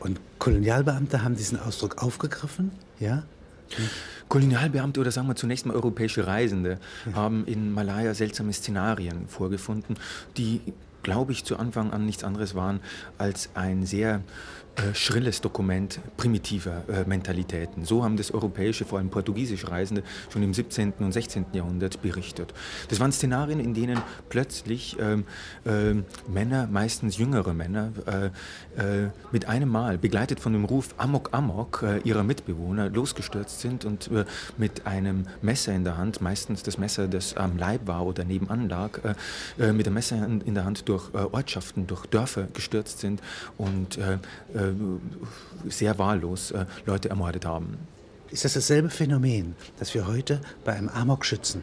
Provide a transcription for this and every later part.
Und Kolonialbeamte haben diesen Ausdruck aufgegriffen, ja? Kolonialbeamte oder sagen wir zunächst mal europäische Reisende haben in Malaya seltsame Szenarien vorgefunden, die, glaube ich, zu Anfang an nichts anderes waren als ein sehr äh, schrilles Dokument primitiver äh, Mentalitäten. So haben das europäische, vor allem portugiesische Reisende schon im 17. und 16. Jahrhundert berichtet. Das waren Szenarien, in denen plötzlich ähm, äh, Männer, meistens jüngere Männer, äh, äh, mit einem Mal, begleitet von dem Ruf Amok Amok ihrer Mitbewohner, losgestürzt sind und mit einem Messer in der Hand, meistens das Messer, das am Leib war oder nebenan lag, mit dem Messer in der Hand durch Ortschaften, durch Dörfer gestürzt sind und äh, sehr wahllos äh, Leute ermordet haben. Ist das dasselbe Phänomen, das wir heute bei einem Amokschützen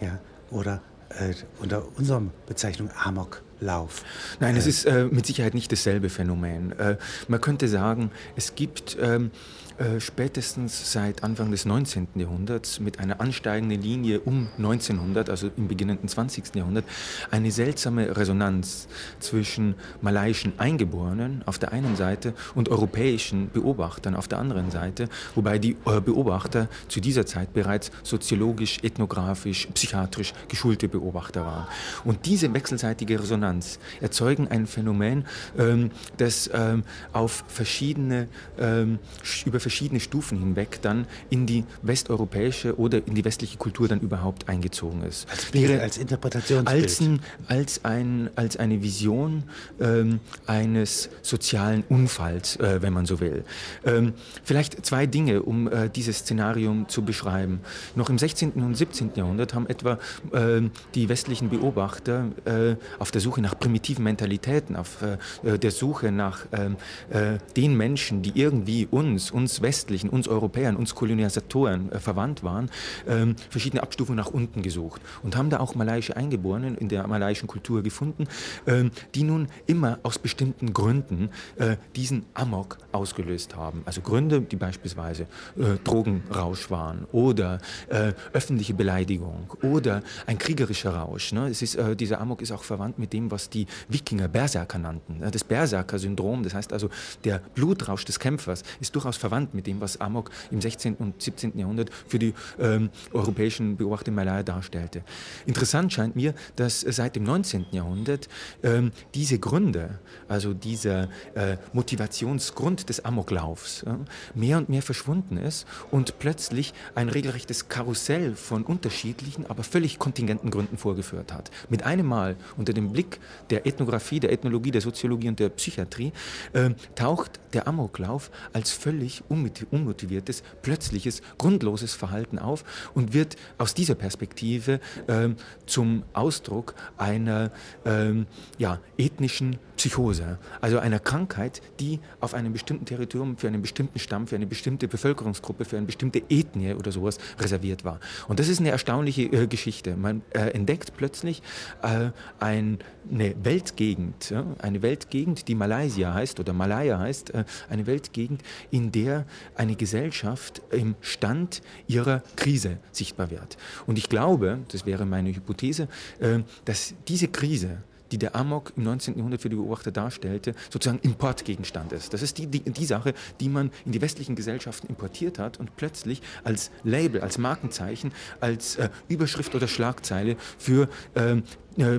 ja, oder äh, unter unserer Bezeichnung Amoklauf. Nein, es ist äh, mit Sicherheit nicht dasselbe Phänomen. Äh, man könnte sagen, es gibt ähm, äh, spätestens seit Anfang des 19. Jahrhunderts mit einer ansteigenden Linie um 1900, also im beginnenden 20. Jahrhundert, eine seltsame Resonanz zwischen malaiischen Eingeborenen auf der einen Seite und europäischen Beobachtern auf der anderen Seite, wobei die äh, Beobachter zu dieser Zeit bereits soziologisch, ethnografisch, psychiatrisch geschulte Beobachter waren. Und diese wechselseitige Resonanz erzeugen ein Phänomen, ähm, das ähm, auf verschiedene, ähm, über verschiedene Stufen hinweg dann in die westeuropäische oder in die westliche Kultur dann überhaupt eingezogen ist. Als, Bild, als Interpretationsbild. Als, ein, als, ein, als eine Vision ähm, eines sozialen Unfalls, äh, wenn man so will. Ähm, vielleicht zwei Dinge, um äh, dieses Szenarium zu beschreiben. Noch im 16. und 17. Jahrhundert haben etwa äh, die westlichen Beobachter äh, auf der Suche nach primitiven Mentalitäten, auf äh, der Suche nach ähm, äh, den Menschen, die irgendwie uns, uns Westlichen, uns Europäern, uns Kolonisatoren äh, verwandt waren, ähm, verschiedene Abstufungen nach unten gesucht und haben da auch malaiische Eingeborenen in der malaiischen Kultur gefunden, ähm, die nun immer aus bestimmten Gründen äh, diesen Amok ausgelöst haben. Also Gründe, die beispielsweise äh, Drogenrausch waren oder äh, öffentliche Beleidigung oder ein kriegerischer Rausch. Ne? Es ist, äh, dieser Amok ist auch verwandt mit dem, was die Wikinger Berserker nannten. Das Berserker-Syndrom, das heißt also der Blutrausch des Kämpfers, ist durchaus verwandt verwandt mit dem, was Amok im 16. und 17. Jahrhundert für die ähm, europäischen Beobachter Malaya darstellte. Interessant scheint mir, dass seit dem 19. Jahrhundert ähm, diese Gründe, also dieser äh, Motivationsgrund des Amoklaufs, äh, mehr und mehr verschwunden ist und plötzlich ein regelrechtes Karussell von unterschiedlichen, aber völlig kontingenten Gründen vorgeführt hat. Mit einem Mal unter dem Blick der Ethnographie, der Ethnologie, der Soziologie und der Psychiatrie äh, taucht der Amoklauf als völlig unmotiviertes, plötzliches, grundloses Verhalten auf und wird aus dieser Perspektive ähm, zum Ausdruck einer ähm, ja, ethnischen Psychose, also einer Krankheit, die auf einem bestimmten Territorium für einen bestimmten Stamm, für eine bestimmte Bevölkerungsgruppe, für eine bestimmte Ethnie oder sowas reserviert war. Und das ist eine erstaunliche äh, Geschichte. Man äh, entdeckt plötzlich äh, ein, eine Weltgegend, ja, eine Weltgegend, die Malaysia heißt oder Malaya heißt, äh, eine Weltgegend, in der eine Gesellschaft im Stand ihrer Krise sichtbar wird. Und ich glaube, das wäre meine Hypothese, äh, dass diese Krise die der Amok im 19. Jahrhundert für die Beobachter darstellte, sozusagen Importgegenstand ist. Das ist die, die, die Sache, die man in die westlichen Gesellschaften importiert hat und plötzlich als Label, als Markenzeichen, als äh, Überschrift oder Schlagzeile für ähm, äh,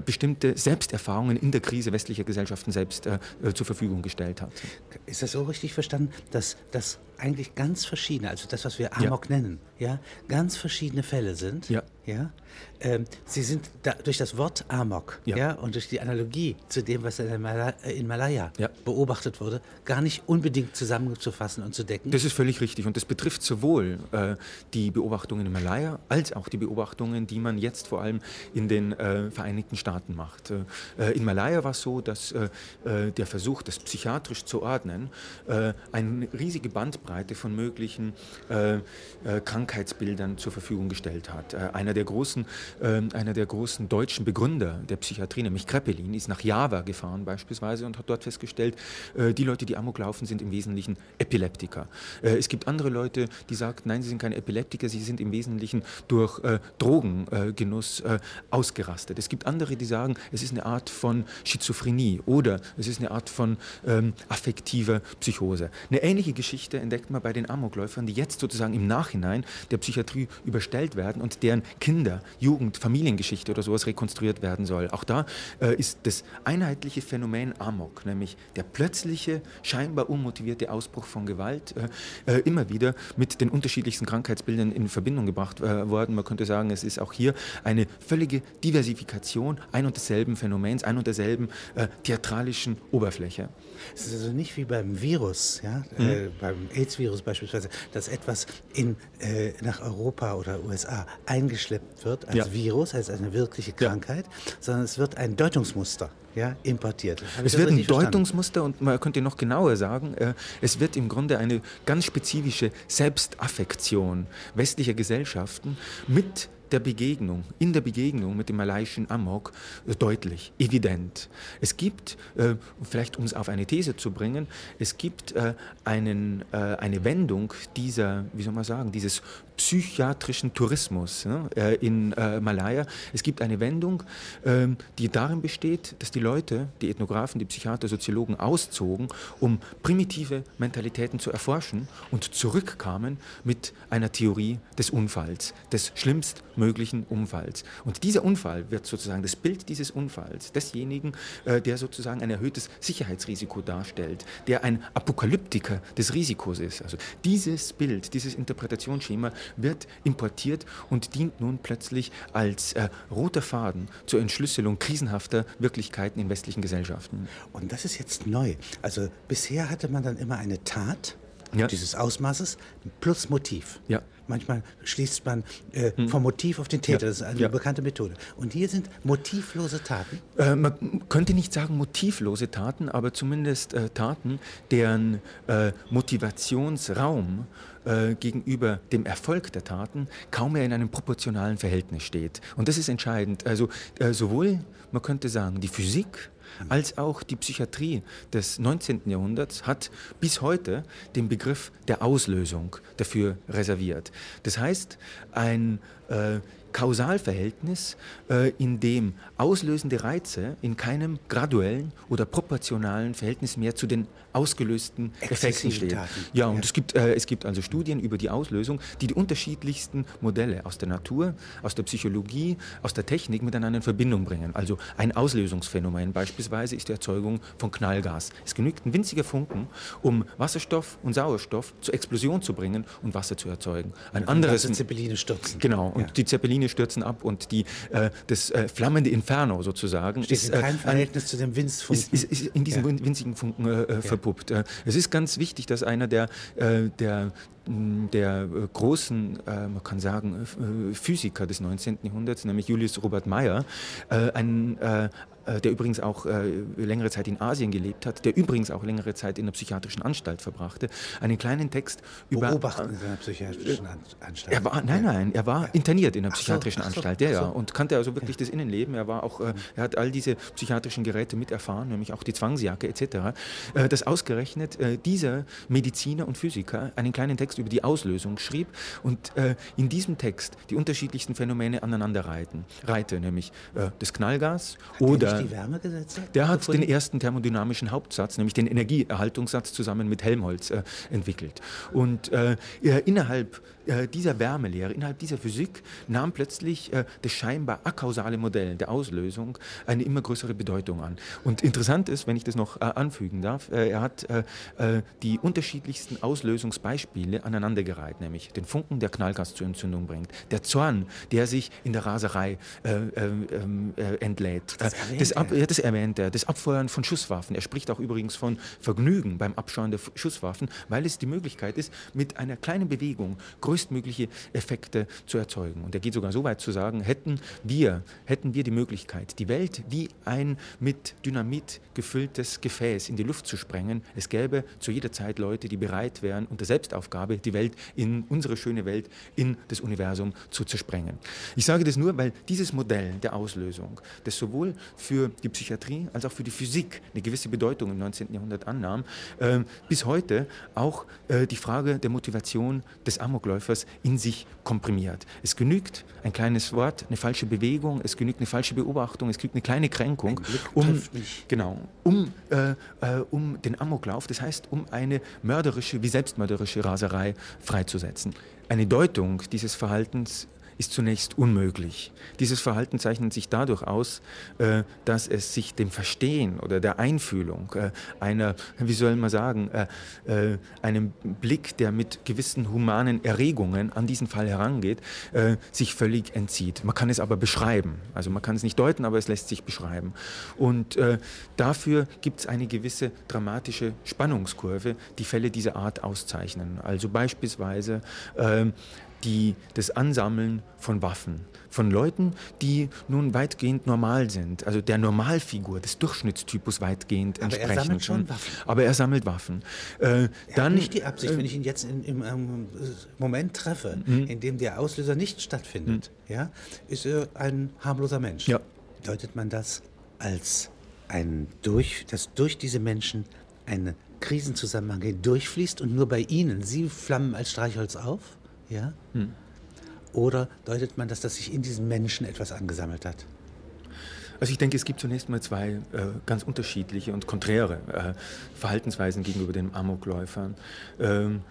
bestimmte Selbsterfahrungen in der Krise westlicher Gesellschaften selbst äh, äh, zur Verfügung gestellt hat. Ist das so richtig verstanden, dass das eigentlich ganz verschiedene, also das, was wir Amok ja. nennen, ja, ganz verschiedene Fälle sind? Ja. ja? Ähm, sie sind da, durch das Wort Amok ja. ja. und durch die Analogie zu dem, was in, Malaya, in Malaya ja. beobachtet wurde, gar nicht unbedingt zusammenzufassen und zu decken. Das ist völlig richtig und das betrifft sowohl äh, die Beobachtungen in Malaya als auch die Beobachtungen, die man jetzt vor allem in den äh, Vereinigten Staaten macht. Äh, in Malaya war es so, dass äh, äh, der Versuch, das psychiatrisch zu ordnen, eine riesige Bandbreite von möglichen Krankheitsbildern zur Verfügung gestellt hat. einer der großen einer der großen deutschen Begründer der Psychiatrie, nämlich Kreppelin, ist nach Java gefahren beispielsweise und hat dort festgestellt, die Leute, die Amok laufen, sind im Wesentlichen Epileptiker. Es gibt andere Leute, die sagen, nein, sie sind keine Epileptiker, sie sind im Wesentlichen durch Drogengenuss ausgerastet. Es gibt andere andere, die sagen, es ist eine Art von Schizophrenie oder es ist eine Art von ähm, affektiver Psychose. Eine ähnliche Geschichte entdeckt man bei den Amokläufern, die jetzt sozusagen im Nachhinein der Psychiatrie überstellt werden und deren Kinder, Jugend, Familiengeschichte oder sowas rekonstruiert werden soll. Auch da äh, ist das einheitliche Phänomen Amok, nämlich der plötzliche, scheinbar unmotivierte Ausbruch von Gewalt, äh, äh, immer wieder mit den unterschiedlichsten Krankheitsbildern in Verbindung gebracht äh, worden. Man könnte sagen, es ist auch hier eine völlige Diversifikation ein und desselben Phänomens, ein und derselben äh, theatralischen Oberfläche. Es ist also nicht wie beim Virus, ja, mhm. äh, beim AIDS-Virus beispielsweise, dass etwas in, äh, nach Europa oder USA eingeschleppt wird als ja. Virus, als eine wirkliche Krankheit, ja. sondern es wird ein Deutungsmuster ja, importiert. Es wird ein Deutungsmuster und man könnte noch genauer sagen, äh, es wird im Grunde eine ganz spezifische Selbstaffektion westlicher Gesellschaften mit der Begegnung, in der Begegnung mit dem malaiischen Amok äh, deutlich, evident. Es gibt, äh, vielleicht um es auf eine These zu bringen, es gibt äh, einen, eine Wendung dieser, wie soll man sagen, dieses psychiatrischen Tourismus ne, äh, in äh, Malaya. Es gibt eine Wendung, ähm, die darin besteht, dass die Leute, die Ethnografen, die Psychiater, Soziologen auszogen, um primitive Mentalitäten zu erforschen und zurückkamen mit einer Theorie des Unfalls, des schlimmstmöglichen Unfalls. Und dieser Unfall wird sozusagen das Bild dieses Unfalls, desjenigen, äh, der sozusagen ein erhöhtes Sicherheitsrisiko darstellt, der ein Apokalyptiker des Risikos ist. Also dieses Bild, dieses Interpretationsschema wird importiert und dient nun plötzlich als äh, roter Faden zur Entschlüsselung krisenhafter Wirklichkeiten in westlichen Gesellschaften. Und das ist jetzt neu. Also bisher hatte man dann immer eine Tat ja. dieses Ausmaßes plus Motiv. Ja. Manchmal schließt man äh, hm. vom Motiv auf den Täter. Ja. Das ist eine ja. bekannte Methode. Und hier sind motivlose Taten? Äh, man könnte nicht sagen motivlose Taten, aber zumindest äh, Taten, deren äh, Motivationsraum äh, gegenüber dem Erfolg der Taten kaum mehr in einem proportionalen Verhältnis steht. Und das ist entscheidend. Also äh, sowohl, man könnte sagen, die Physik, als auch die Psychiatrie des 19. Jahrhunderts hat bis heute den Begriff der Auslösung dafür reserviert. Das heißt, ein äh, Kausalverhältnis, äh, in dem auslösende Reize in keinem graduellen oder proportionalen Verhältnis mehr zu den ausgelösten Effekten stehen. Ja, und ja. Es, gibt, äh, es gibt also Studien über die Auslösung, die die unterschiedlichsten Modelle aus der Natur, aus der Psychologie, aus der Technik miteinander in Verbindung bringen. Also ein Auslösungsphänomen beispielsweise ist die Erzeugung von Knallgas. Es genügt ein winziger Funken, um Wasserstoff und Sauerstoff zur Explosion zu bringen und Wasser zu erzeugen. Ein und anderes Zeppeline stürzen. Genau, und ja. die Zeppeline stürzen ab und die, äh, das äh, flammende Inferno sozusagen Steht ist in keinem äh, Verhältnis zu dem Winzfunken. Ist, ist, ist in diesem ja. winzigen Funken äh, äh, ja. verpuppt. es ist ganz wichtig, dass einer der, der der großen, man kann sagen, Physiker des 19. Jahrhunderts, nämlich Julius Robert Meyer, ein äh, der übrigens auch äh, längere Zeit in Asien gelebt hat, der übrigens auch längere Zeit in einer psychiatrischen Anstalt verbrachte, einen kleinen Text über... Beobachten in einer psychiatrischen Anstalt? Er war, nein, nein, er war interniert in einer psychiatrischen so, Anstalt, so, ja, ja, und kannte also wirklich das Innenleben. Er war auch, äh, er hat all diese psychiatrischen Geräte miterfahren, nämlich auch die Zwangsjacke etc., äh, dass ausgerechnet äh, dieser Mediziner und Physiker einen kleinen Text über die Auslösung schrieb und äh, in diesem Text die unterschiedlichsten Phänomene aneinander reiten, reite, nämlich das Knallgas hat die Wärmegesetze? Der hat gefunden? den ersten thermodynamischen Hauptsatz, nämlich den Energieerhaltungssatz, zusammen mit Helmholtz äh, entwickelt. Und äh, innerhalb äh, dieser Wärmelehre, innerhalb dieser Physik nahm plötzlich äh, das scheinbar akausale Modell der Auslösung eine immer größere Bedeutung an. Und interessant ist, wenn ich das noch äh, anfügen darf, äh, er hat äh, äh, die unterschiedlichsten Auslösungsbeispiele aneinandergereiht, nämlich den Funken, der Knallgas zur Entzündung bringt, der Zorn, der sich in der Raserei ähm, entlädt, das, das, Ab, ja, das erwähnt er, das Abfeuern von Schusswaffen. Er spricht auch übrigens von Vergnügen beim Abscheuen der Schusswaffen, weil es die Möglichkeit ist, mit einer kleinen Bewegung größtmögliche Effekte zu erzeugen. Und er geht sogar so weit zu sagen, hätten wir, hätten wir die Möglichkeit, die Welt wie ein mit Dynamit gefülltes Gefäß in die Luft zu sprengen, es gäbe zu jeder Zeit Leute, die bereit wären, unter Selbstaufgabe die Welt in unsere schöne Welt, in das Universum zu zersprengen. Ich sage das nur, weil dieses Modell der Auslösung, das sowohl für die Psychiatrie als auch für die Physik eine gewisse Bedeutung im 19. Jahrhundert annahm, äh, bis heute auch äh, die Frage der Motivation des Amokläufers Amokläufers in sich komprimiert. Es genügt ein kleines Wort, eine falsche Bewegung, es genügt eine falsche Beobachtung, es genügt eine kleine Kränkung, um, genau, um, äh, äh, um den Amoklauf, das heißt, um eine mörderische wie selbstmörderische Raserei freizusetzen. Eine Deutung dieses Verhaltens ist zunächst unmöglich. Dieses Verhalten zeichnet sich dadurch aus, äh, dass es sich dem Verstehen oder der Einfühlung äh, einer, wie soll man sagen, äh, einem Blick, der mit gewissen humanen Erregungen an diesen Fall herangeht, sich völlig entzieht. Man kann es aber beschreiben. Also man kann es nicht deuten, aber es lässt sich beschreiben. Und dafür gibt es eine gewisse dramatische Spannungskurve, die Fälle dieser Art auszeichnen. Also beispielsweise die, das Ansammeln von Waffen, von Leuten, die nun weitgehend normal sind, also der Normalfigur, des Durchschnittstypus weitgehend Aber entsprechen. Er sammelt schon Waffen. Aber er sammelt Waffen. Äh, er dann, nicht die Absicht, äh, wenn ich ihn jetzt in, im ähm, Moment treffe, mhm. in dem der Auslöser nicht stattfindet, mhm. ja, ist er ein harmloser Mensch. Ja. Deutet man das als ein durch, dass durch diese Menschen ein Krisenzusammenhang durchfließt und nur bei ihnen, sie flammen als Streichholz auf? Ja? Hm. Oder deutet man das, dass sich in diesen Menschen etwas angesammelt hat? Also ich denke, es gibt zunächst mal zwei äh, ganz unterschiedliche und konträre äh, Verhaltensweisen gegenüber den Amokläufern. Ähm,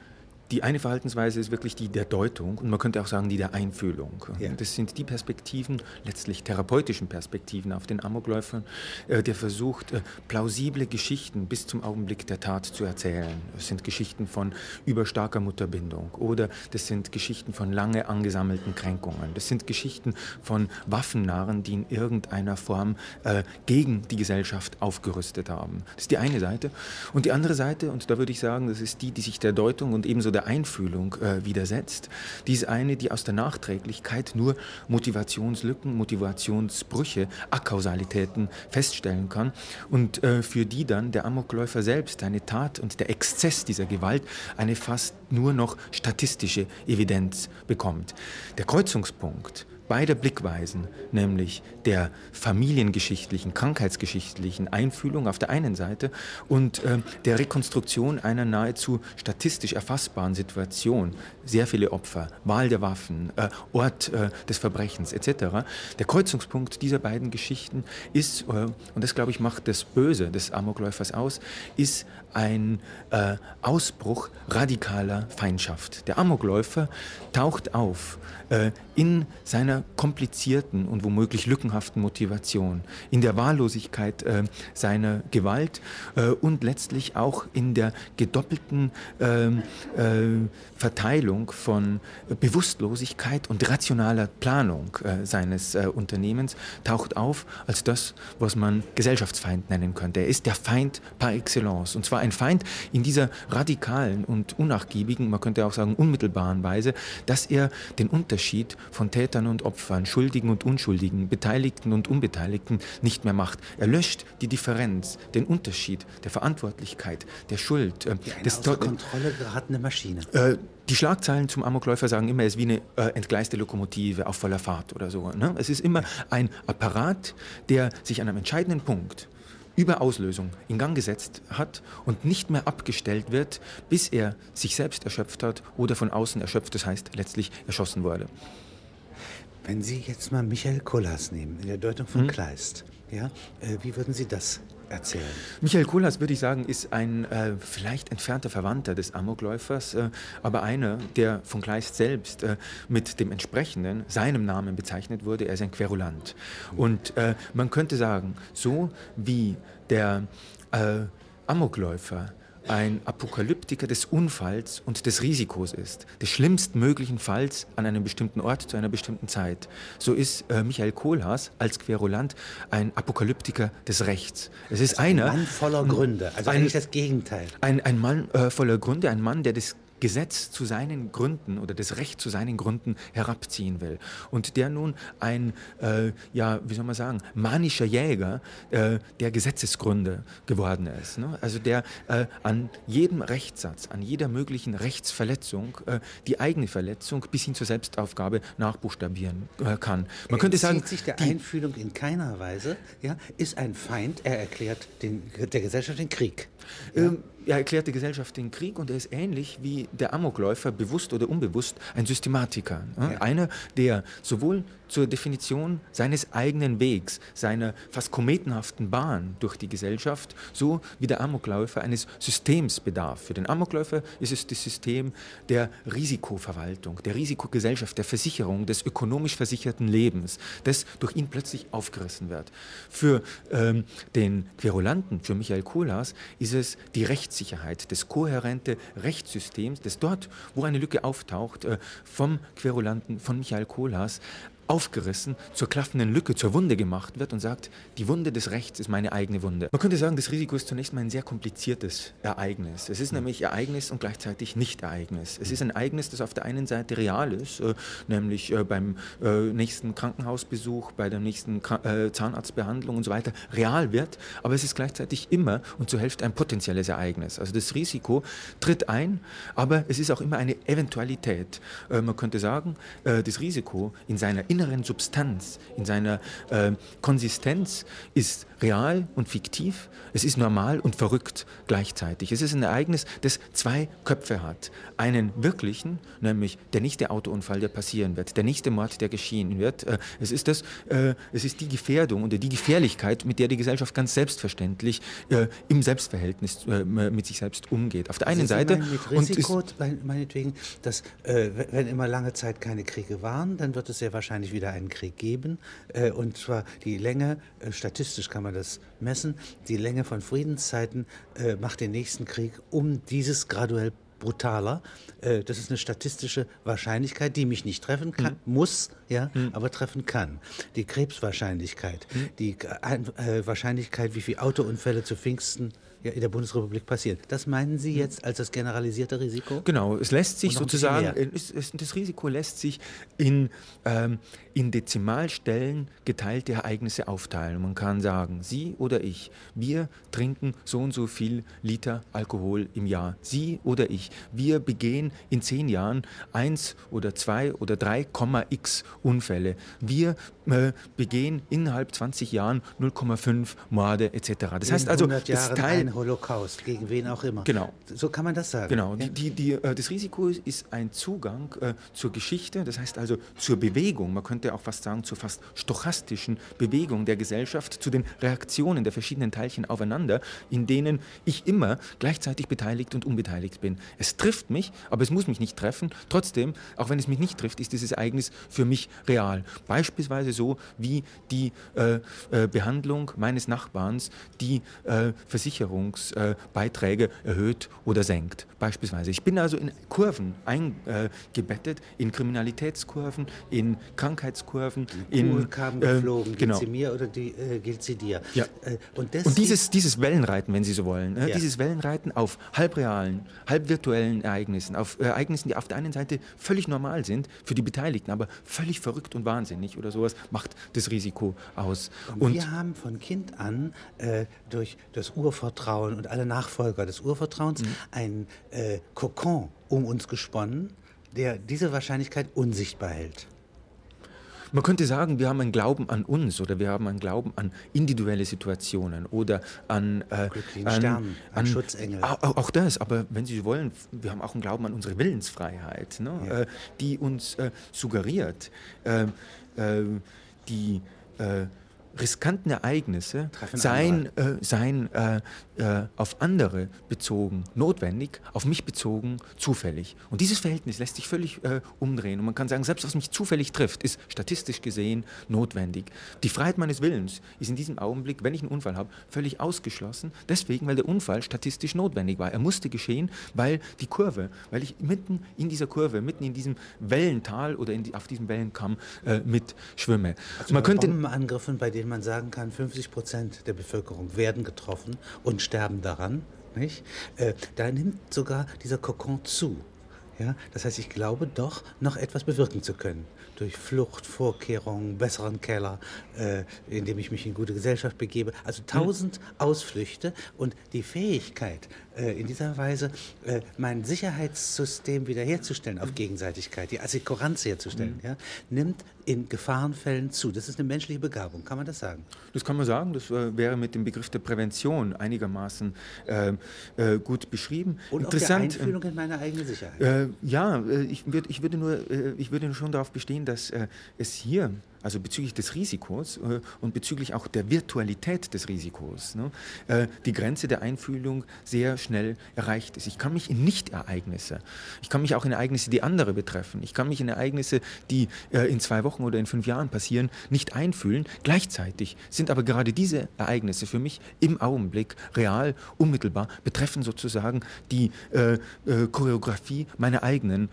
die eine Verhaltensweise ist wirklich die der Deutung und man könnte auch sagen die der Einfühlung. Ja. Das sind die Perspektiven, letztlich therapeutischen Perspektiven auf den Amokläufern, äh, der versucht, äh, plausible Geschichten bis zum Augenblick der Tat zu erzählen. Das sind Geschichten von überstarker Mutterbindung oder das sind Geschichten von lange angesammelten Kränkungen. Das sind Geschichten von Waffennarren, die in irgendeiner Form äh, gegen die Gesellschaft aufgerüstet haben. Das ist die eine Seite. Und die andere Seite, und da würde ich sagen, das ist die, die sich der Deutung und ebenso der der Einfühlung äh, widersetzt. Die ist eine, die aus der Nachträglichkeit nur Motivationslücken, Motivationsbrüche, Akausalitäten feststellen kann und äh, für die dann der Amokläufer selbst, eine Tat und der Exzess dieser Gewalt eine fast nur noch statistische Evidenz bekommt. Der Kreuzungspunkt beider Blickweisen, nämlich der familiengeschichtlichen, krankheitsgeschichtlichen Einfühlung auf der einen Seite und äh, der Rekonstruktion einer nahezu statistisch erfassbaren Situation, sehr viele Opfer, Wahl der Waffen, äh, Ort äh, des Verbrechens etc. Der Kreuzungspunkt dieser beiden Geschichten ist, äh, und das glaube ich macht das Böse des Amokläufers aus, ist ein äh, Ausbruch radikaler Feindschaft. Der Amokläufer taucht auf äh, in seiner komplizierten und womöglich lückenhaften Motivation, in der Wahllosigkeit äh, seiner Gewalt äh, und letztlich auch in der gedoppelten ähm, äh, Verteilung von Bewusstlosigkeit und rationaler Planung äh, seines äh, Unternehmens, taucht auf als das, was man Gesellschaftsfeind nennen könnte. Er ist der Feind par excellence und zwar ein Feind in dieser radikalen und unnachgiebigen, man könnte auch sagen unmittelbaren Weise, dass er den Unterschied von Tätern und Opfern, Schuldigen und Unschuldigen, Beteiligten und Unbeteiligten nicht mehr macht. Er löscht die Differenz, den Unterschied der Verantwortlichkeit, der Schuld. Äh, die eine außer Kontrolle geratene Maschine. Äh, die Schlagzeilen zum Amokläufer sagen immer, es ist wie eine äh, entgleiste Lokomotive auf voller Fahrt oder so. Ne? Es ist immer ein Apparat, der sich an einem entscheidenden Punkt über Auslösung in Gang gesetzt hat und nicht mehr abgestellt wird, bis er sich selbst erschöpft hat oder von außen erschöpft, das heißt letztlich erschossen wurde. Wenn Sie jetzt mal Michael Kollas nehmen, in der Deutung von hm? Kleist, ja, äh, wie würden Sie das erzählen? Michael Kollas, würde ich sagen, ist ein äh, vielleicht entfernter Verwandter des Amokläufers, äh, aber einer, der von Kleist selbst äh, mit dem entsprechenden, seinem Namen bezeichnet wurde. Er ist ein Querulant. Und äh, man könnte sagen, so wie der äh, Amokläufer ein Apokalyptiker des Unfalls und des Risikos ist, des schlimmstmöglichen Falls an einem bestimmten Ort zu einer bestimmten Zeit. So ist äh, Michael Kohlhaas als Querulant ein Apokalyptiker des Rechts. Es ist also einer, ein Mann voller Gründe, also ein, eigentlich das Gegenteil. Ein, ein Mann äh, voller Gründe, ein Mann, der das Gesetz zu seinen Gründen oder das Recht zu seinen Gründen herabziehen will. Und der nun ein, äh, ja, wie soll man sagen, manischer Jäger äh, der Gesetzesgründe geworden ist. Ne? Also der äh, an jedem Rechtssatz, an jeder möglichen Rechtsverletzung äh, die eigene Verletzung bis hin zur Selbstaufgabe nachbuchstabieren äh, kann. Man er könnte sagen, sich der Einfühlung in keiner Weise, ja, ist ein Feind, er erklärt den, der Gesellschaft den Krieg. Ja? Ähm, er erklärt der Gesellschaft den Krieg und er ist ähnlich wie der Amokläufer, bewusst oder unbewusst, ein Systematiker. Ja? Einer, der sowohl zur Definition seines eigenen Wegs, seiner fast kometenhaften Bahn durch die Gesellschaft, so wie der Amokläufer eines Systems bedarf. Für den Amokläufer ist es das System der Risikoverwaltung, der Risikogesellschaft, der Versicherung, des ökonomisch versicherten Lebens, das durch ihn plötzlich aufgerissen wird. Für ähm, den Querulanten, für Michael Kohlhaas, ist es die Rechtssicherheit, das kohärente Rechtssystems, das dort, wo eine Lücke auftaucht, äh, vom Querulanten, von Michael Kohlhaas, aufgerissen, zur klaffenden Lücke, zur Wunde gemacht wird und sagt, die Wunde des Rechts ist meine eigene Wunde. Man könnte sagen, das Risiko ist zunächst mal ein sehr kompliziertes Ereignis. Es ist nämlich Ereignis und gleichzeitig Nicht-Ereignis. Es ist ein Ereignis, das auf der einen Seite real ist, äh, nämlich äh, beim äh, nächsten Krankenhausbesuch, bei der nächsten Zahnarztbehandlung und so weiter, real wird, aber es ist gleichzeitig immer und zur Hälfte ein potenzielles Ereignis. Also das Risiko tritt ein, aber es ist auch immer eine Eventualität. Man könnte sagen, das Risiko in seiner inneren Substanz, in seiner äh, Konsistenz ist real und fiktiv, es ist normal und verrückt gleichzeitig. Es ist ein Ereignis, das zwei Köpfe hat. Einen wirklichen, nämlich der nächste Autounfall, der passieren wird, der nächste Mord, der geschehen wird. Äh, es, ist das, äh, es ist die Gefährdung oder die Gefährlichkeit, mit der die Gesellschaft ganz selbstverständlich äh, im Selbstverhältnis äh, mit sich selbst umgeht. Auf der einen Sie Seite... Mit Risiko, meinetwegen, dass äh, wenn immer lange Zeit keine Kriege waren, dann wird es sehr wahrscheinlich wahrscheinlich wieder einen Krieg geben. Äh, und zwar die Länge, äh, statistisch kann man das messen, die Länge von Friedenszeiten äh, macht den nächsten Krieg um dieses graduell brutaler. Das ist eine statistische Wahrscheinlichkeit, die mich nicht treffen kann, mhm. muss, ja, mhm. aber treffen kann. Die Krebswahrscheinlichkeit, mhm. die Wahrscheinlichkeit, wie viele Autounfälle zu Pfingsten ja, in der Bundesrepublik passiert. Das meinen Sie jetzt als das generalisierte Risiko? Genau, es lässt sich sozusagen, es, es, das Risiko lässt sich in, ähm, in Dezimalstellen geteilte Ereignisse aufteilen. Man kann sagen, Sie oder ich, wir trinken so und so viel Liter Alkohol im Jahr. Sie oder ich, wir begehen in zehn Jahren eins oder zwei oder drei x Unfälle. Wir äh, begehen innerhalb 20 Jahren 0,5 Morde etc. Das heißt also, das Teil ein Holocaust, gegen wen auch immer. Genau. So kann man das sagen. Genau. Ja? Die, die, äh, das Risiko ist ein Zugang äh, zur Geschichte, das heißt also zur Bewegung, man könnte auch fast sagen zur fast stochastischen Bewegung der Gesellschaft, zu den Reaktionen der verschiedenen Teilchen aufeinander, in denen ich immer gleichzeitig beteiligt und unbeteiligt bin. Es trifft mich, aber es muss mich nicht treffen. Trotzdem, auch wenn es mich nicht trifft, ist dieses Ereignis für mich real. Beispielsweise so wie die äh, äh, Behandlung meines Nachbarns, die äh, Versicherung Versicherungsbeiträge erhöht oder senkt. Beispielsweise. Ich bin also in Kurven eingebettet, in Kriminalitätskurven, in Krankheitskurven, in Kurven äh, geflogen. Genau. Gilt sie mir oder die, äh, gilt sie dir? Ja. Äh, und, und dieses, dieses Wellenreiten, wenn Sie so wollen, äh, ja. dieses Wellenreiten auf halbrealen, halbvirtuellen Ereignissen, auf Ereignissen, die auf der einen Seite völlig normal sind für die Beteiligten, aber völlig verrückt und wahnsinnig oder sowas, macht das Risiko aus. Und, und wir haben von Kind an äh, durch das Urvertrauen Urvertrauen und alle Nachfolger des Urvertrauens mhm. ein äh, Kokon um uns gesponnen, der diese Wahrscheinlichkeit unsichtbar hält. Man könnte sagen, wir haben einen Glauben an uns oder wir haben einen Glauben an individuelle Situationen oder an, äh, an, Stern, an, Schutzengel. Auch, auch, das, aber wenn Sie wollen, wir haben auch einen Glauben an unsere Willensfreiheit, ne, ja. äh, die uns äh, suggeriert, äh, äh, die äh, riskanten Ereignisse seien, äh, seien äh, äh, auf andere bezogen notwendig, auf mich bezogen zufällig. Und dieses Verhältnis lässt sich völlig äh, umdrehen. Und man kann sagen, selbst was mich zufällig trifft, ist statistisch gesehen notwendig. Die Freiheit meines Willens ist in diesem Augenblick, wenn ich einen Unfall habe, völlig ausgeschlossen. Deswegen, weil der Unfall statistisch notwendig war. Er musste geschehen, weil die Kurve, weil ich mitten in dieser Kurve, mitten in diesem Wellental oder die, auf diesem Wellenkamm äh, mitschwimme. Also man könnte Bombenangriffen, bei denen man sagen kann, 50 Prozent der Bevölkerung werden getroffen und sterben daran. Nicht? Äh, da nimmt sogar dieser Kokon zu. Ja? Das heißt, ich glaube doch, noch etwas bewirken zu können. Durch Flucht, Vorkehrungen, besseren Keller, äh, indem ich mich in gute Gesellschaft begebe. Also tausend mhm. Ausflüchte und die Fähigkeit, äh, in dieser Weise äh, mein Sicherheitssystem wiederherzustellen auf Gegenseitigkeit, die Assekuranz herzustellen, mhm. ja, nimmt in Gefahrenfällen zu. Das ist eine menschliche Begabung, kann man das sagen? Das kann man sagen. Das äh, wäre mit dem Begriff der Prävention einigermaßen äh, äh, gut beschrieben. Und Interessant, auch der Einfühlung in meine eigene Sicherheit. Äh, ja, ich, würd, ich, würde nur, ich würde schon darauf bestehen, dass es hier also bezüglich des Risikos äh, und bezüglich auch der Virtualität des Risikos, ne, äh, die Grenze der Einfühlung sehr schnell erreicht ist. Ich kann mich in Nicht-Ereignisse, ich kann mich auch in Ereignisse, die andere betreffen, ich kann mich in Ereignisse, die äh, in zwei Wochen oder in fünf Jahren passieren, nicht einfühlen. Gleichzeitig sind aber gerade diese Ereignisse für mich im Augenblick real, unmittelbar, betreffen sozusagen die Choreografie meiner eigenen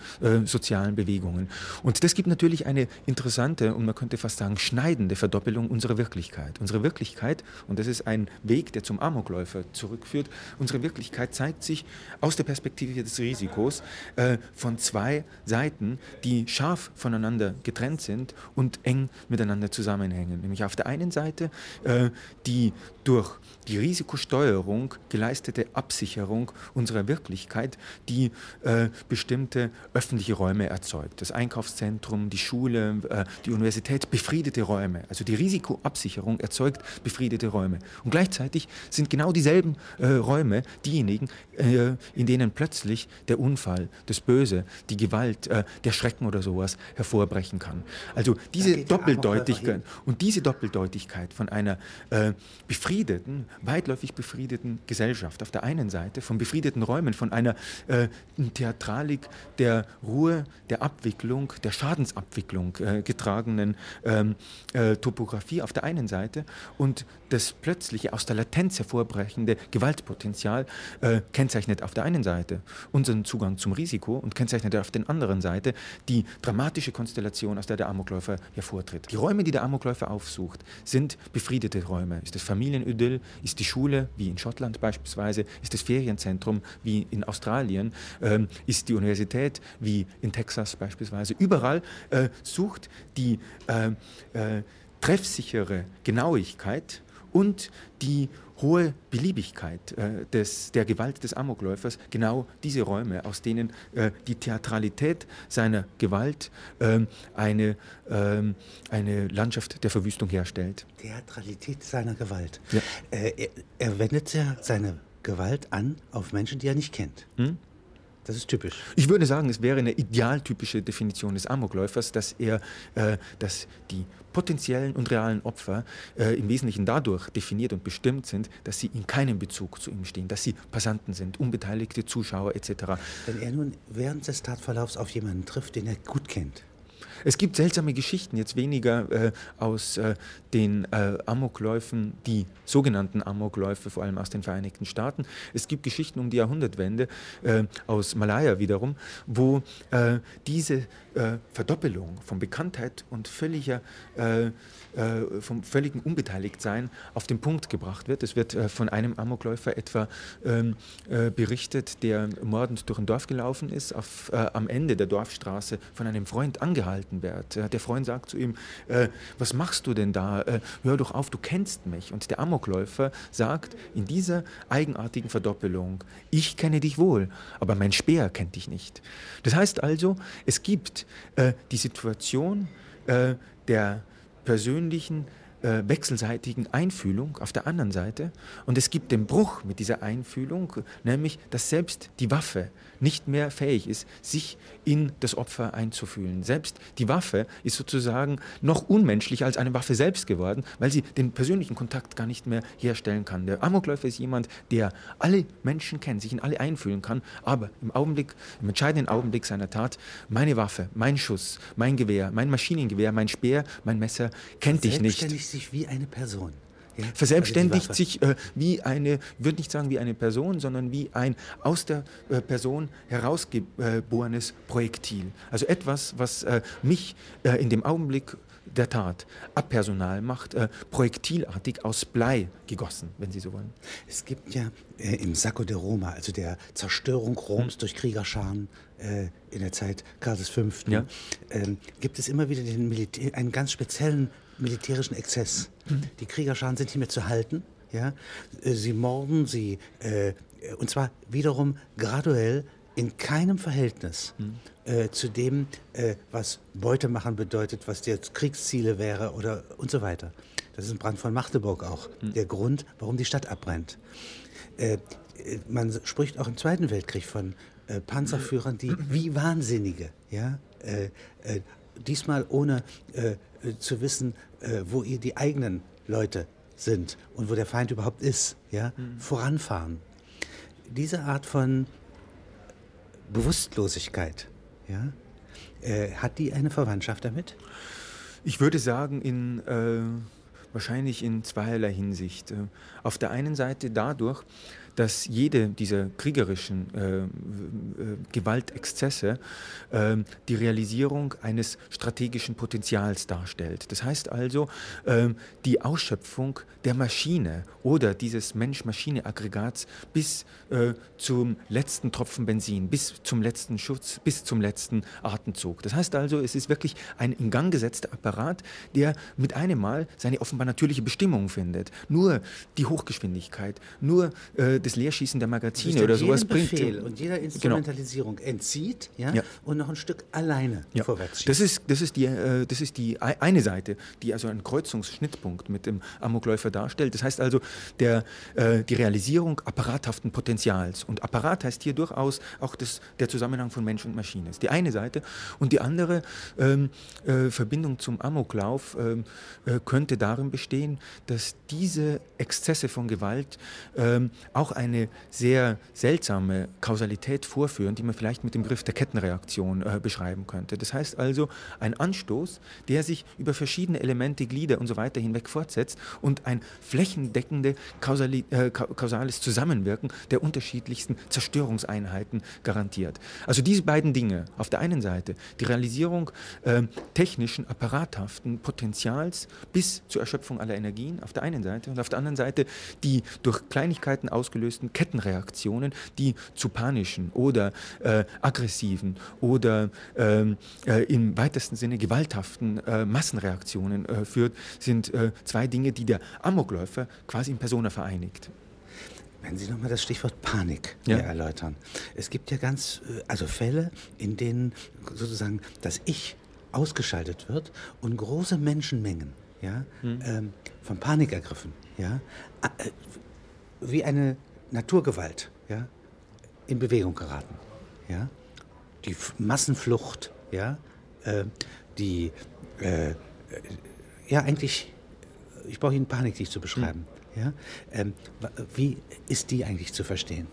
sozialen Bewegungen. Und das gibt natürlich eine interessante und man könnte könnte fast sagen, schneidende Verdoppelung unserer Wirklichkeit. Unsere Wirklichkeit, und das ist ein Weg, der zum Amokläufer zurückführt, unsere Wirklichkeit zeigt sich aus der Perspektive des Risikos äh, von zwei Seiten, die scharf voneinander getrennt sind und eng miteinander zusammenhängen. Nämlich auf der einen Seite äh, die durch die Risikosteuerung geleistete Absicherung unserer Wirklichkeit, die äh, bestimmte öffentliche Räume erzeugt. Das Einkaufszentrum, die Schule, äh, die Universität befriedete Räume. Also die Risikoabsicherung erzeugt befriedete Räume. Und gleichzeitig sind genau dieselben äh, Räume diejenigen, äh, in denen plötzlich der Unfall, das Böse, die Gewalt, äh, der Schrecken oder sowas hervorbrechen kann. Also diese Doppeldeutigkeit und diese Doppeldeutigkeit von einer äh, befriedeten, weitläufig befriedeten Gesellschaft auf der einen Seite, von befriedeten Räumen, von einer äh, Theatralik der Ruhe, der Abwicklung, der Schadensabwicklung äh, getragenen ähm, äh, Topografie auf der einen Seite und das plötzliche aus der Latenz hervorbrechende Gewaltpotenzial äh, kennzeichnet auf der einen Seite unseren Zugang zum Risiko und kennzeichnet auf der anderen Seite die dramatische Konstellation, aus der der Amokläufer hervortritt. Die Räume, die der Amokläufer aufsucht, sind befriedete Räume. Ist das Familienidyll, ist die Schule, wie in Schottland beispielsweise, ist das Ferienzentrum, wie in Australien, ähm, ist die Universität, wie in Texas beispielsweise. Überall äh, sucht die äh, äh, treffsichere Genauigkeit und die hohe Beliebigkeit äh, des, der Gewalt des Amokläufers genau diese Räume, aus denen äh, die Theatralität seiner Gewalt äh, eine, ähm, eine Landschaft der Verwüstung herstellt. Theatralität seiner Gewalt. Ja. Äh, er, er, wendet ja seine Gewalt an auf Menschen, die er nicht kennt. Hm? Das ist typisch. Ich würde sagen, es wäre eine idealtypische Definition des Amokläufers, dass er, äh, dass die potenziellen und realen Opfer äh, im Wesentlichen dadurch definiert und bestimmt sind, dass sie in keinem Bezug zu ihm stehen, dass sie Passanten sind, unbeteiligte Zuschauer etc. Wenn er nun während des Tatverlaufs auf jemanden trifft, den er gut kennt, es gibt seltsame Geschichten, jetzt weniger äh, aus äh, den äh, Amokläufen, die sogenannten Amokläufe, vor allem aus den Vereinigten Staaten. Es gibt Geschichten um die Jahrhundertwende äh, aus Malaya wiederum, wo äh, diese äh, Verdoppelung von Bekanntheit und völliger vom völligen Unbeteiligtsein auf den Punkt gebracht wird. Es wird von einem Amokläufer etwa ähm, äh, berichtet, der mordend durch ein Dorf gelaufen ist, auf, am Ende der Dorfstraße von einem Freund angehalten wird. der Freund sagt zu ihm, äh, was machst du denn da? Äh, hör doch auf, du kennst mich. Und der Amokläufer sagt in dieser eigenartigen Verdoppelung, ich kenne dich wohl, aber mein Speer kennt dich nicht. Das heißt also, es gibt die Situation der persönlichen äh, wechselseitigen Einfühlung auf der anderen Seite. Und es gibt den Bruch mit dieser Einfühlung, nämlich dass selbst die Waffe nicht mehr fähig ist, sich in das Opfer einzufühlen. Selbst die Waffe ist sozusagen noch unmenschlicher als eine Waffe selbst geworden, weil sie den persönlichen Kontakt gar nicht mehr herstellen kann. Der Amokläufer ist jemand, der alle Menschen kennt, sich in alle einfühlen kann, aber im Augenblick, im entscheidenden Augenblick seiner Tat, meine Waffe, mein Schuss, mein Gewehr, mein Maschinengewehr, mein Speer, mein Messer kennt dich nicht. Sich wie eine Person. Ja? Verselbstständigt also sich äh, wie eine, würde nicht sagen wie eine Person, sondern wie ein aus der äh, Person herausgeborenes Projektil. Also etwas, was äh, mich äh, in dem Augenblick der Tat abpersonal macht, äh, projektilartig aus Blei gegossen, wenn Sie so wollen. Es gibt ja äh, im Sacco de Roma, also der Zerstörung Roms hm. durch Kriegerscharen in der Zeit Karls V., ja. ähm, gibt es immer wieder den Militär, einen ganz speziellen militärischen Exzess. Hm. Die Kriegerscharen sind nicht mehr zu halten. Ja? Äh, sie morden, sie, äh, und zwar wiederum graduell in keinem Verhältnis hm. äh, zu dem, äh, was Beute machen bedeutet, was jetzt Kriegsziele wäre oder und so weiter. Das ist ein Brand von Magdeburg auch, hm. der Grund, warum die Stadt abbrennt. Äh, äh man spricht auch im Zweiten Weltkrieg von äh, Panzerführern, die wie Wahnsinnige, ja, diesmal ohne zu wissen, wo ihr die eigenen Leute sind und wo der Feind überhaupt ist, ja, hm. voranfahren. Diese Art von Bewusstlosigkeit, ja, äh, hat die eine Verwandtschaft damit? Ich würde sagen, in, äh, wahrscheinlich in zweierlei Hinsicht. Äh, auf der einen Seite dadurch, dass jede dieser kriegerischen äh, äh, Gewaltexzesse äh, die Realisierung eines strategischen Potenzials darstellt. Das heißt also, äh, die Ausschöpfung der Maschine oder dieses Mensch-Maschine-Aggregats bis äh, zum letzten Tropfen Benzin, bis zum letzten Schutz, bis zum letzten Atemzug. Das heißt also, es ist wirklich ein in Gang gesetzter Apparat, der mit einem Mal seine offenbar natürliche Bestimmung findet. Nur die Hochgeschwindigkeit, nur äh, das Leerschießen der Magazine oder sowas bringt. Befehl und jeder genau. Instrumentalisierung genau. entzieht ja, ja, und noch ein Stück alleine ja. vorwärts schießt. Das ist, das, ist die, äh, das ist die eine Seite, die also einen Kreuzungsschnittpunkt mit dem Amokläufer darstellt. Das heißt also, der, äh, die Realisierung apparathaften Potenzials. Und Apparat heißt hier durchaus auch das, der Zusammenhang von Mensch und Maschine. Das ist die eine Seite. Und die andere ähm, äh, Verbindung zum Amoklauf ähm, äh, könnte darin bestehen, dass diese Exzesse von Gewalt ähm, auch eine sehr seltsame Kausalität vorführen, die man vielleicht mit dem Begriff der Kettenreaktion äh, beschreiben könnte. Das heißt also ein Anstoß, der sich über verschiedene Elemente, Glieder und so weiter hinweg fortsetzt und ein flächendeckende Kausali äh, kausales Zusammenwirken der unterschiedlichsten Zerstörungseinheiten garantiert. Also diese beiden Dinge, auf der einen Seite die Realisierung äh, technischen, apparathaften Potenzials bis zur Erschöpfung aller Energien auf der einen Seite und auf der anderen Seite die durch Kleinigkeiten ausgelösten Kettenreaktionen, die zu panischen oder äh, aggressiven oder ähm, äh, im weitesten Sinne gewalthaften äh, Massenreaktionen äh, führt, sind äh, zwei Dinge, die der Amokläufer quasi in Persona vereinigt. Wenn Sie nochmal das Stichwort Panik ja. erläutern. Es gibt ja ganz, äh, also Fälle, in denen sozusagen das Ich ausgeschaltet wird und große Menschenmengen ja, hm. ähm, von Panik ergriffen, ja, äh, wie eine Naturgewalt ja, in Bewegung geraten. Ja. Die Massenflucht, ja, äh, die, äh, ja, eigentlich, ich brauche Ihnen Panik nicht zu beschreiben. Hm. Ja? Ähm, wie ist die eigentlich zu verstehen?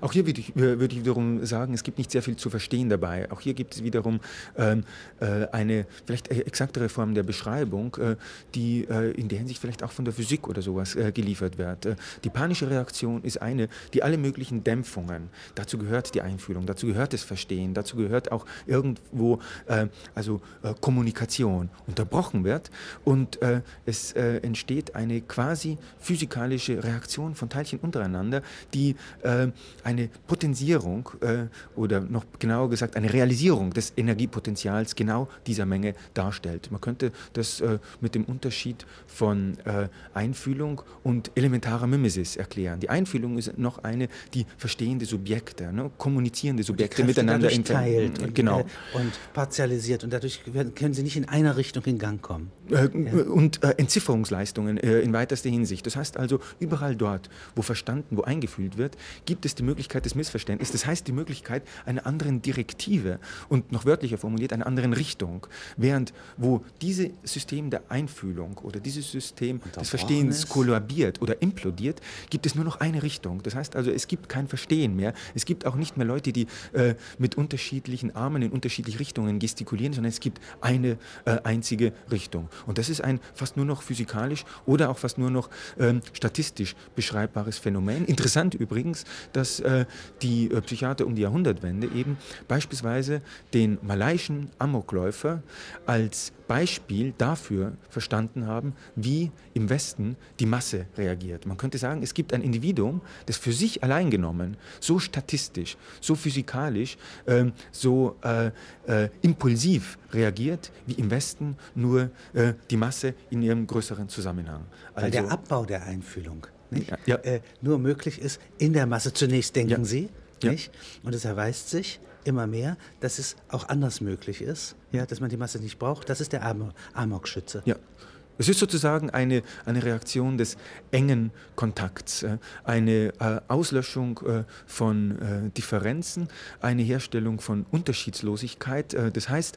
Auch hier würde ich, würde ich wiederum sagen, es gibt nicht sehr viel zu verstehen dabei. Auch hier gibt es wiederum ähm, äh, eine vielleicht exaktere Form der Beschreibung, äh, die äh, in der Hinsicht vielleicht auch von der Physik oder sowas äh, geliefert wird. Äh, die panische Reaktion ist eine, die alle möglichen Dämpfungen, dazu gehört die Einfühlung, dazu gehört das Verstehen, dazu gehört auch irgendwo äh, also Kommunikation unterbrochen wird und es entsteht eine quasi physikalische Reaktion von Teilchen untereinander, die eine Potenzierung äh, oder noch genauer gesagt eine Realisierung des Energiepotenzials genau dieser Menge darstellt. Man könnte das äh, mit dem Unterschied von äh, Einfühlung und elementarer Mimesis erklären. Die Einfühlung ist noch eine, die verstehende Subjekte, ne, kommunizierende Subjekte miteinander teilt und, genau. Äh, und partialisiert und dadurch können sie nicht in einer Richtung in Gang kommen. Äh, ja. Und äh, Entzifferungsleistungen in weiterster Hinsicht. Das heißt also, überall dort, wo verstanden, wo eingefühlt wird, gibt es die Möglichkeit, Möglichkeit des Missverständnisses, das heißt die Möglichkeit einer anderen Direktive und noch wörtlicher formuliert einer anderen Richtung. Während wo dieses System der Einfühlung oder dieses System des Verstehens kollabiert oder implodiert, gibt es nur noch eine Richtung. Das heißt also, es gibt kein Verstehen mehr. Es gibt auch nicht mehr Leute, die äh, mit unterschiedlichen Armen in unterschiedliche Richtungen gestikulieren, sondern es gibt eine äh, einzige Richtung. Und das ist ein fast nur noch physikalisch oder auch fast nur noch ähm, statistisch beschreibbares Phänomen. Interessant übrigens, dass äh, die äh, Psychiater um die Jahrhundertwende eben beispielsweise den malaiischen Amokläufer als Beispiel dafür verstanden haben, wie im Westen die Masse reagiert. Man könnte sagen, es gibt ein Individuum, das für sich allein genommen so statistisch, so physikalisch, äh, so äh, impulsiv reagiert, wie im Westen nur die Masse in ihrem größeren Zusammenhang. Also, Weil der also Abbau der Einfühlung ja, ja. Äh, nur möglich ist in der Masse zunächst, denken ja. Sie. Nicht? Und es erweist sich, immer mehr, dass es auch anders möglich ist, ja, dass man die Masse nicht braucht. Das ist der Amokschütze. Ja. Es ist sozusagen eine, eine Reaktion des engen Kontakts, äh, eine äh, Auslöschung äh, von Differenzen, eine Herstellung von Unterschiedslosigkeit. Das heißt,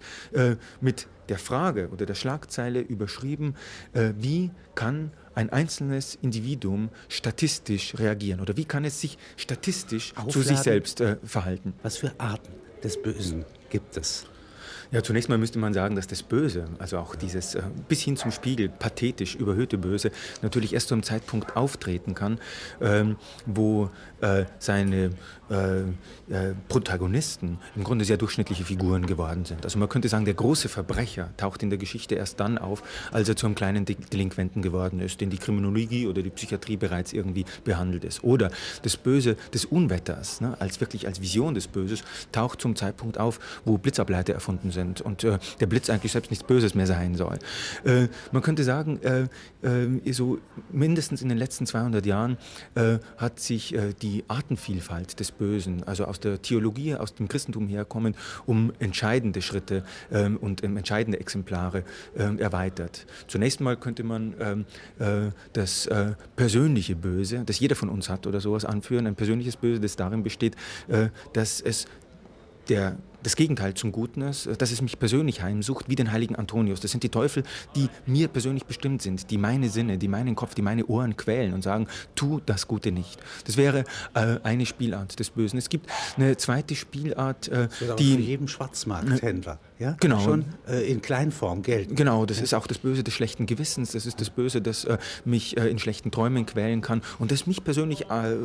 mit der Frage oder der Schlagzeile überschrieben, wie kann ein einzelnes Individuum statistisch reagieren oder wie kann es sich statistisch Aufladen, zu sich selbst äh, verhalten? Was für Arten des Bösen gibt es? Ja, zunächst mal müsste man sagen, dass das Böse, also auch dieses äh, bis hin zum Spiegel pathetisch überhöhte Böse, natürlich erst zu einem Zeitpunkt auftreten kann, ähm, wo äh, seine äh, äh, Protagonisten im Grunde sehr durchschnittliche Figuren geworden sind. Also man könnte sagen, der große Verbrecher taucht in der Geschichte erst dann auf, als er zu einem kleinen De Delinquenten geworden ist, den die Kriminologie oder die Psychiatrie bereits irgendwie behandelt ist. Oder das Böse des Unwetters, ne, als wirklich als Vision des Böses, taucht zum Zeitpunkt auf, wo Blitzableiter erfunden sind und äh, der Blitz eigentlich selbst nichts Böses mehr sein soll. Äh, man könnte sagen, so mindestens in den letzten 200 Jahren hat sich die die Artenvielfalt des Bösen, also aus der Theologie, aus dem Christentum herkommen, um entscheidende Schritte ähm, und ähm, entscheidende Exemplare ähm, erweitert. Zunächst mal könnte man ähm, äh, das äh, persönliche Böse, das jeder von uns hat oder sowas anführen, ein persönliches Böse, das darin besteht, äh, dass es der das Gegenteil zum Guten ist, dass es mich persönlich heimsucht, wie den heiligen Antonius. Das sind die Teufel, die mir persönlich bestimmt sind, die meine Sinne, die meinen Kopf, die meine Ohren quälen und sagen, tu das Gute nicht. Das wäre äh, eine Spielart des Bösen. Es gibt eine zweite Spielart, äh, die... Für jeden Schwarzmarkthändler, ja? Genau. Schon äh, in Kleinform Geld. Genau, das ja. ist auch das Böse des schlechten Gewissens, das ist das Böse, das äh, mich äh, in schlechten Träumen quälen kann und das mich persönlich äh,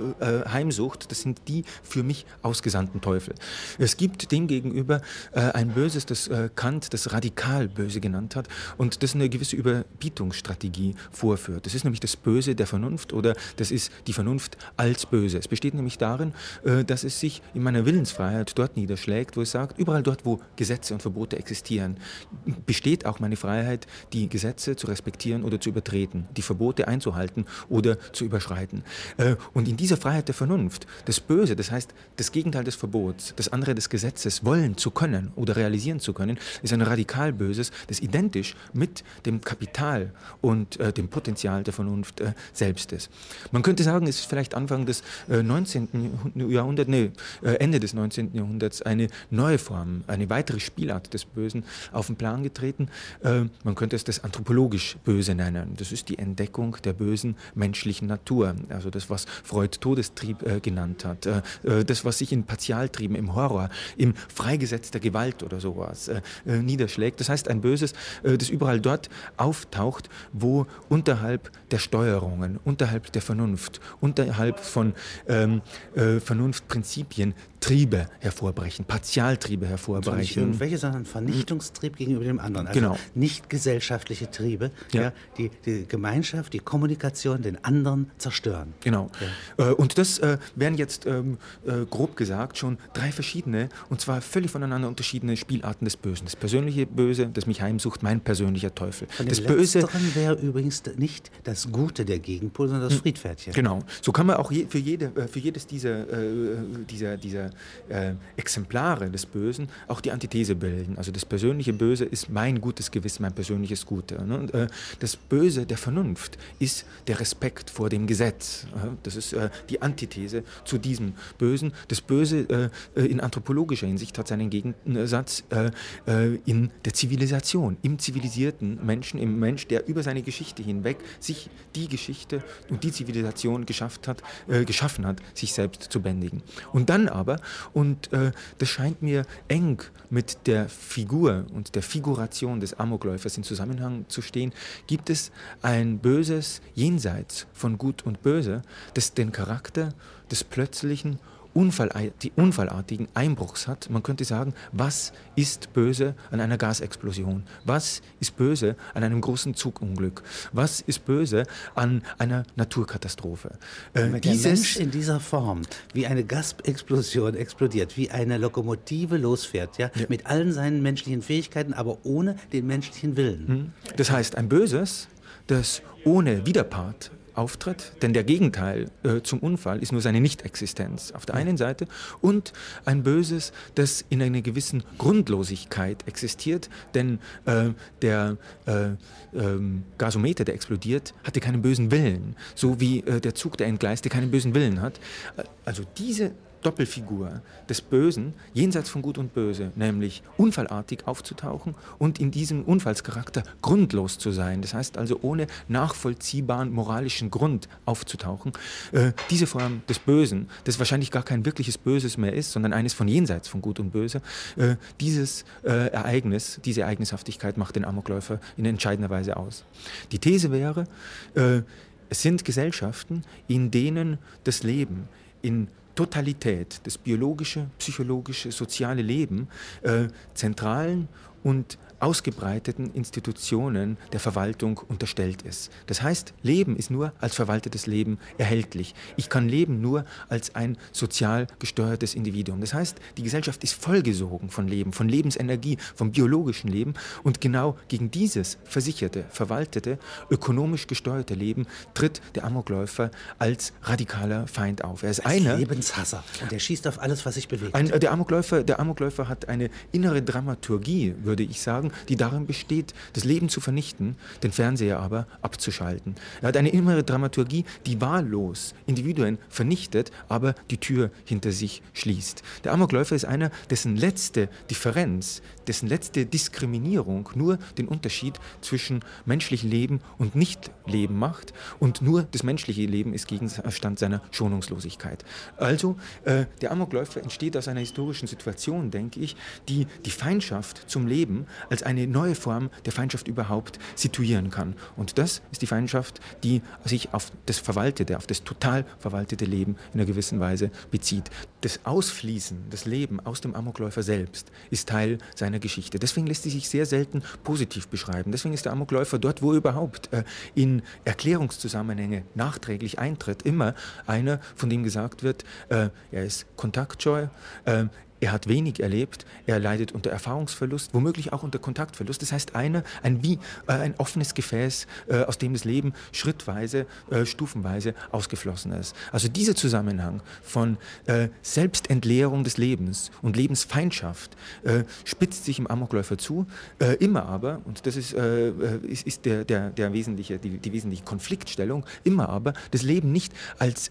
heimsucht, das sind die für mich ausgesandten Teufel. Es gibt demgegenüber gegenüber äh, ein Böses, das äh, Kant das radikal böse genannt hat und das eine gewisse Überbietungsstrategie vorführt. Das ist nämlich das Böse der Vernunft oder das ist die Vernunft als Böse. Es besteht nämlich darin, äh, dass es sich in meiner Willensfreiheit dort niederschlägt, wo es sagt, überall dort, wo Gesetze und Verbote existieren, besteht auch meine Freiheit, die Gesetze zu respektieren oder zu übertreten, die Verbote einzuhalten oder zu überschreiten. Äh, und in dieser Freiheit der Vernunft, das Böse, das heißt das Gegenteil des Verbots, das andere des Gesetzes, wollen zu können oder realisieren zu können, ist ein radikal Böses, das identisch mit dem Kapital und äh, dem Potenzial der Vernunft äh, selbst ist. Man könnte sagen, es ist vielleicht Anfang des äh, 19. Jahrhunderts, nee, äh, Ende des 19. Jahrhunderts eine neue Form, eine weitere Spielart des Bösen auf den Plan getreten. Äh, man könnte es das anthropologisch Böse nennen. Das ist die Entdeckung der bösen menschlichen Natur, also das, was Freud Todestrieb äh, genannt hat, das, was sich in Partialtrieben, im Horror, im freigesetzter Gewalt oder sowas äh, äh, niederschlägt. Das heißt, ein Böses, äh, das überall dort auftaucht, wo unterhalb der Steuerungen, unterhalb der Vernunft, unterhalb von ähm, äh, Vernunftprinzipien Triebe hervorbrechen, Partialtriebe hervorbrechen. Nicht irgendwelche, sondern Vernichtungstrieb gegenüber dem anderen. Also genau. nicht gesellschaftliche Triebe, ja. ja die, die, Gemeinschaft, die Kommunikation, den anderen zerstören. Genau. Ja. Äh, und das äh, wären jetzt ähm, äh, grob gesagt schon drei verschiedene, und zwar völlig voneinander unterschiedene Spielarten des Bösen. Das persönliche Böse, das mich heimsucht, mein persönlicher Teufel. Von das Böse wäre übrigens nicht das Gute der Gegenpol, sondern das hm, Friedpferdchen. Genau. So kann man auch je, für, jede, äh, für jedes dieser, äh, dieser, dieser äh, Exemplare des Bösen auch die Antithese bilden. Also das persönliche Böse ist mein gutes Gewissen, mein persönliches Gute. Ne? Und, äh, das Böse der Vernunft ist der Respekt vor dem Gesetz. Das ist äh, die Antithese zu diesem Bösen. Das Böse äh, in anthropologischer Hinsicht hat seinen Gegensatz in der Zivilisation, im zivilisierten Menschen, im Mensch, der über seine Geschichte hinweg sich die Geschichte und die Zivilisation geschafft hat, geschaffen hat, sich selbst zu bändigen. Und dann aber, und das scheint mir eng mit der Figur und der Figuration des Amokläufers in Zusammenhang zu stehen, gibt es ein Böses jenseits von Gut und Böse, das den Charakter des plötzlichen unfallartigen Einbruchs hat. Man könnte sagen, was ist böse an einer Gasexplosion? Was ist böse an einem großen Zugunglück? Was ist böse an einer Naturkatastrophe? Äh, Wenn der Mensch in dieser Form wie eine Gasexplosion explodiert, wie eine Lokomotive losfährt, ja, ja. mit allen seinen menschlichen Fähigkeiten, aber ohne den menschlichen Willen. Hm. Das heißt, ein Böses, das ohne Widerpart auftritt, denn der Gegenteil äh, zum Unfall ist nur seine Nichtexistenz auf der einen Seite und ein Böses, das in einer gewissen Grundlosigkeit existiert, denn äh, der äh, ähm, Gasometer, der explodiert, hatte keinen bösen Willen, so wie äh, der Zug, der entgleiste, keinen bösen Willen hat. Äh, also diese Doppelfigur des Bösen, jenseits von Gut und Böse, nämlich unfallartig aufzutauchen und in diesem Unfallscharakter grundlos zu sein. Das heißt also ohne nachvollziehbaren moralischen Grund aufzutauchen. Äh, diese Form des Bösen, das wahrscheinlich gar kein wirkliches Böses mehr ist, sondern eines von jenseits von Gut und Böse, äh, dieses äh, Ereignis, diese Ereignishaftigkeit macht den Amokläufer in entscheidender Weise aus. Die These wäre, äh, es sind Gesellschaften, in denen das Leben in Totalität, das biologische, psychologische, soziale Leben äh, zentralen und ausgebreiteten Institutionen der Verwaltung unterstellt ist. Das heißt, Leben ist nur als verwaltetes Leben erhältlich. Ich kann leben nur als ein sozial gesteuertes Individuum. Das heißt, die Gesellschaft ist vollgesogen von Leben, von Lebensenergie, vom biologischen Leben und genau gegen dieses versicherte, verwaltete, ökonomisch gesteuerte Leben tritt der Amokläufer als radikaler Feind auf. Er ist als einer Lebenshasser und er schießt auf alles, was sich bewegt. Ein, der, Amokläufer, der Amokläufer hat eine innere Dramaturgie, würde ich sagen, die darin besteht, das Leben zu vernichten, den Fernseher aber abzuschalten. Er hat eine innere Dramaturgie, die wahllos Individuen vernichtet, aber die Tür hinter sich schließt. Der Amokläufer ist einer, dessen letzte Differenz, dessen letzte Diskriminierung nur den Unterschied zwischen menschlichem Leben und Nichtleben macht und nur das menschliche Leben ist Gegenstand seiner Schonungslosigkeit. Also äh, der Amokläufer entsteht aus einer historischen Situation, denke ich, die die Feindschaft zum Leben als eine neue Form der Feindschaft überhaupt situieren kann. Und das ist die Feindschaft, die sich auf das verwaltete, auf das total verwaltete Leben in einer gewissen Weise bezieht. Das Ausfließen, das Leben aus dem Amokläufer selbst ist Teil seiner Geschichte. Deswegen lässt sie sich sehr selten positiv beschreiben. Deswegen ist der Amokläufer dort, wo er überhaupt äh, in Erklärungszusammenhänge nachträglich eintritt, immer einer, von dem gesagt wird, äh, er ist kontaktscheu, äh, er hat wenig erlebt, er leidet unter Erfahrungsverlust, womöglich auch unter Kontaktverlust. Das heißt, eine, ein wie äh, ein offenes Gefäß, äh, aus dem das Leben schrittweise, äh, stufenweise ausgeflossen ist. Also dieser Zusammenhang von äh, Selbstentleerung des Lebens und Lebensfeindschaft äh, spitzt sich im Amokläufer zu, äh, immer aber, und das ist, ist, ist der, der, der wesentliche, die, die, wesentliche Konfliktstellung, immer aber das Leben nicht als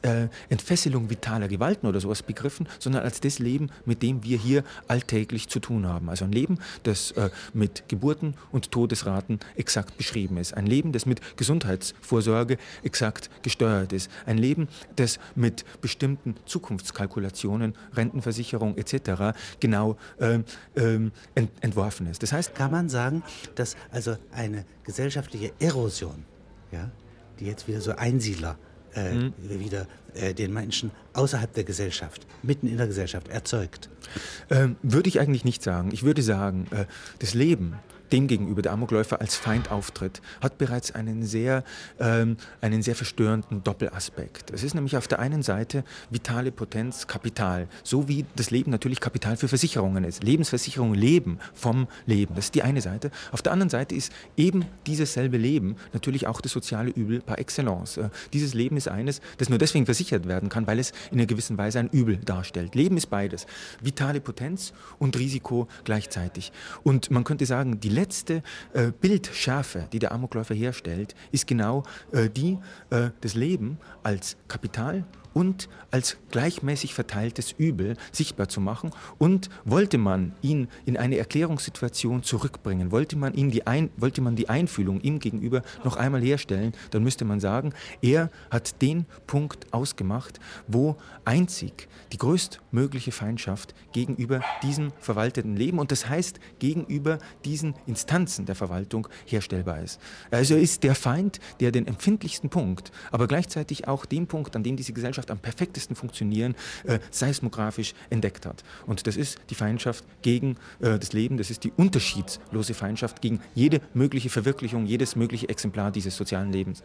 Entfesselung vitaler Gewalten oder sowas begriffen, sondern als das Leben, mit dem wir hier alltäglich zu tun haben. Also ein Leben, das äh, mit Geburten und Todesraten exakt beschrieben ist. Ein Leben, das mit Gesundheitsvorsorge exakt gesteuert ist. Ein Leben, das mit bestimmten Zukunftskalkulationen, Rentenversicherung etc. genau äh, äh, ent entworfen ist. Das heißt, kann man sagen, dass also eine gesellschaftliche Erosion, ja, die jetzt wieder so Einsiedler äh, mhm. wieder äh, den Menschen außerhalb der Gesellschaft, mitten in der Gesellschaft erzeugt? Ähm, würde ich eigentlich nicht sagen. Ich würde sagen, äh, das Leben demgegenüber der Amokläufer als Feind auftritt, hat bereits einen sehr, ähm, einen sehr verstörenden Doppelaspekt. Es ist nämlich auf der einen Seite vitale Potenz, Kapital, so wie das Leben natürlich Kapital für Versicherungen ist. Lebensversicherungen leben vom Leben. Das ist die eine Seite. Auf der anderen Seite ist eben dieses selbe Leben natürlich auch das soziale Übel par excellence. Äh, dieses Leben ist eines, das nur deswegen versichert werden kann, weil es in einer gewissen Weise ein Übel darstellt. Leben ist beides. Vitale Potenz und Risiko gleichzeitig. Und man könnte sagen, die letzte äh, Bildschärfe, die der Amokläufer herstellt, ist genau äh, die äh, des Leben als Kapital und als gleichmäßig verteiltes Übel sichtbar zu machen. Und wollte man ihn in eine Erklärungssituation zurückbringen, wollte man, ihn die, Ein wollte man die Einfühlung ihm gegenüber noch einmal herstellen, dann müsste man sagen, er hat den Punkt ausgemacht, wo einzig die größtmögliche Feindschaft gegenüber diesem verwalteten Leben und das heißt gegenüber diesen Instanzen der Verwaltung herstellbar ist. Also ist der Feind, der den empfindlichsten Punkt, aber gleichzeitig auch den Punkt, an dem diese Gesellschaft Gesellschaft am perfektesten funktionieren, äh, seismografisch entdeckt hat. Und das ist die Feindschaft gegen äh, das Leben, das ist die unterschiedslose Feindschaft gegen jede mögliche Verwirklichung, jedes mögliche Exemplar dieses sozialen Lebens.